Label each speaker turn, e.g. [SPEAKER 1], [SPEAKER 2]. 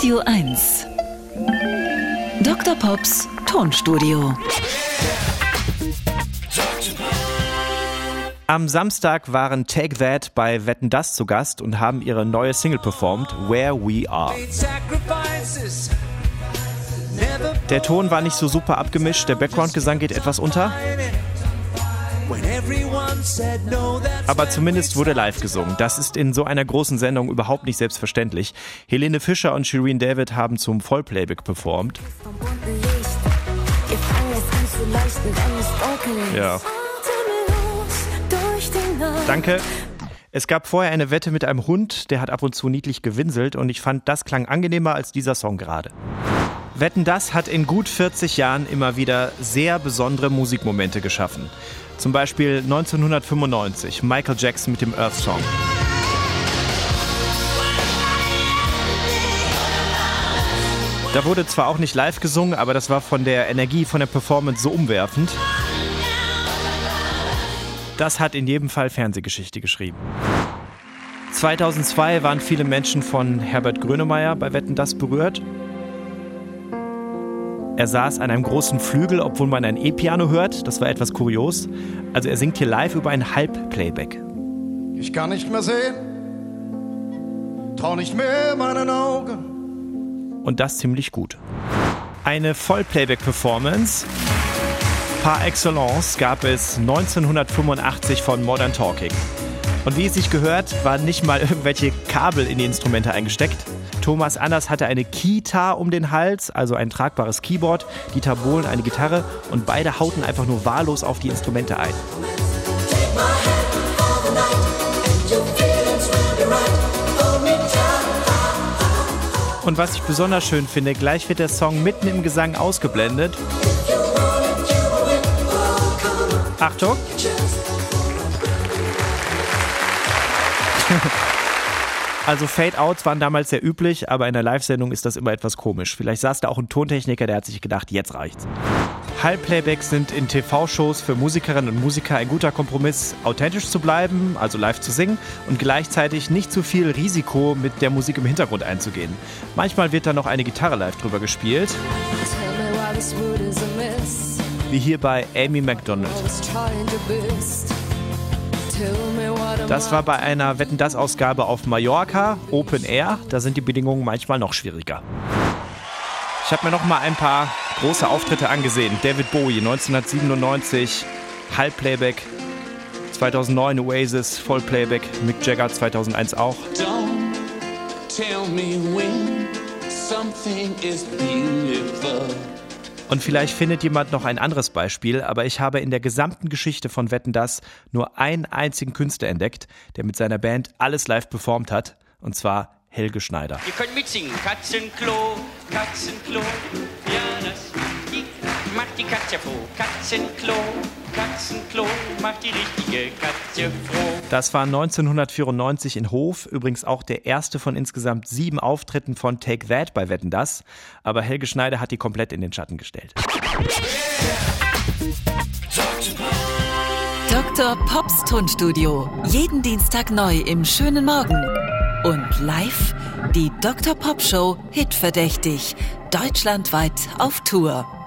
[SPEAKER 1] Radio 1. Dr. Pops Tonstudio.
[SPEAKER 2] Am Samstag waren Take That bei Wetten Das zu Gast und haben ihre neue Single performt, Where We Are. Der Ton war nicht so super abgemischt, der Background-Gesang geht etwas unter. Aber zumindest wurde live gesungen. Das ist in so einer großen Sendung überhaupt nicht selbstverständlich. Helene Fischer und Shireen David haben zum Vollplayback performt. Ja. Danke. Es gab vorher eine Wette mit einem Hund, der hat ab und zu niedlich gewinselt und ich fand, das klang angenehmer als dieser Song gerade. Wetten das hat in gut 40 Jahren immer wieder sehr besondere Musikmomente geschaffen. Zum Beispiel 1995 Michael Jackson mit dem Earth Song. Da wurde zwar auch nicht live gesungen, aber das war von der Energie, von der Performance so umwerfend. Das hat in jedem Fall Fernsehgeschichte geschrieben. 2002 waren viele Menschen von Herbert Grönemeyer bei Wetten das berührt. Er saß an einem großen Flügel, obwohl man ein E-Piano hört. Das war etwas kurios. Also er singt hier live über ein Halbplayback.
[SPEAKER 3] Ich kann nicht mehr sehen, trau nicht mehr meinen Augen.
[SPEAKER 2] Und das ziemlich gut. Eine Vollplayback-Performance par excellence gab es 1985 von Modern Talking. Und wie es sich gehört, waren nicht mal irgendwelche Kabel in die Instrumente eingesteckt. Thomas Anders hatte eine Kita um den Hals, also ein tragbares Keyboard, Dieter Bohlen eine Gitarre und beide hauten einfach nur wahllos auf die Instrumente ein. Und was ich besonders schön finde, gleich wird der Song mitten im Gesang ausgeblendet. Achtung! Also Fade-Outs waren damals sehr üblich, aber in der Live-Sendung ist das immer etwas komisch. Vielleicht saß da auch ein Tontechniker, der hat sich gedacht, jetzt reicht's. Halbplaybacks sind in TV-Shows für Musikerinnen und Musiker ein guter Kompromiss, authentisch zu bleiben, also live zu singen und gleichzeitig nicht zu viel Risiko mit der Musik im Hintergrund einzugehen. Manchmal wird da noch eine Gitarre live drüber gespielt. Wie hier bei Amy McDonald. Das war bei einer Wetten das Ausgabe auf Mallorca, Open Air. Da sind die Bedingungen manchmal noch schwieriger. Ich habe mir noch mal ein paar große Auftritte angesehen. David Bowie 1997, Halbplayback. 2009 Oasis, Vollplayback. Mick Jagger 2001 auch. Don't tell me when something is beautiful. Und vielleicht findet jemand noch ein anderes Beispiel, aber ich habe in der gesamten Geschichte von Wetten das nur einen einzigen Künstler entdeckt, der mit seiner Band alles live performt hat, und zwar Helge Schneider.
[SPEAKER 4] Ihr könnt mitsingen. Katzenklo, Katzenklo, ja, das macht die Katze froh. Katzenklo, Katzenklo, macht die richtige Katze froh.
[SPEAKER 2] Das war 1994 in Hof, übrigens auch der erste von insgesamt sieben Auftritten von Take That bei Wetten Das. Aber Helge Schneider hat die komplett in den Schatten gestellt.
[SPEAKER 1] Dr. Pops Tonstudio. Jeden Dienstag neu im schönen Morgen. Und live die Dr. Pop Show Hitverdächtig. Deutschlandweit auf Tour.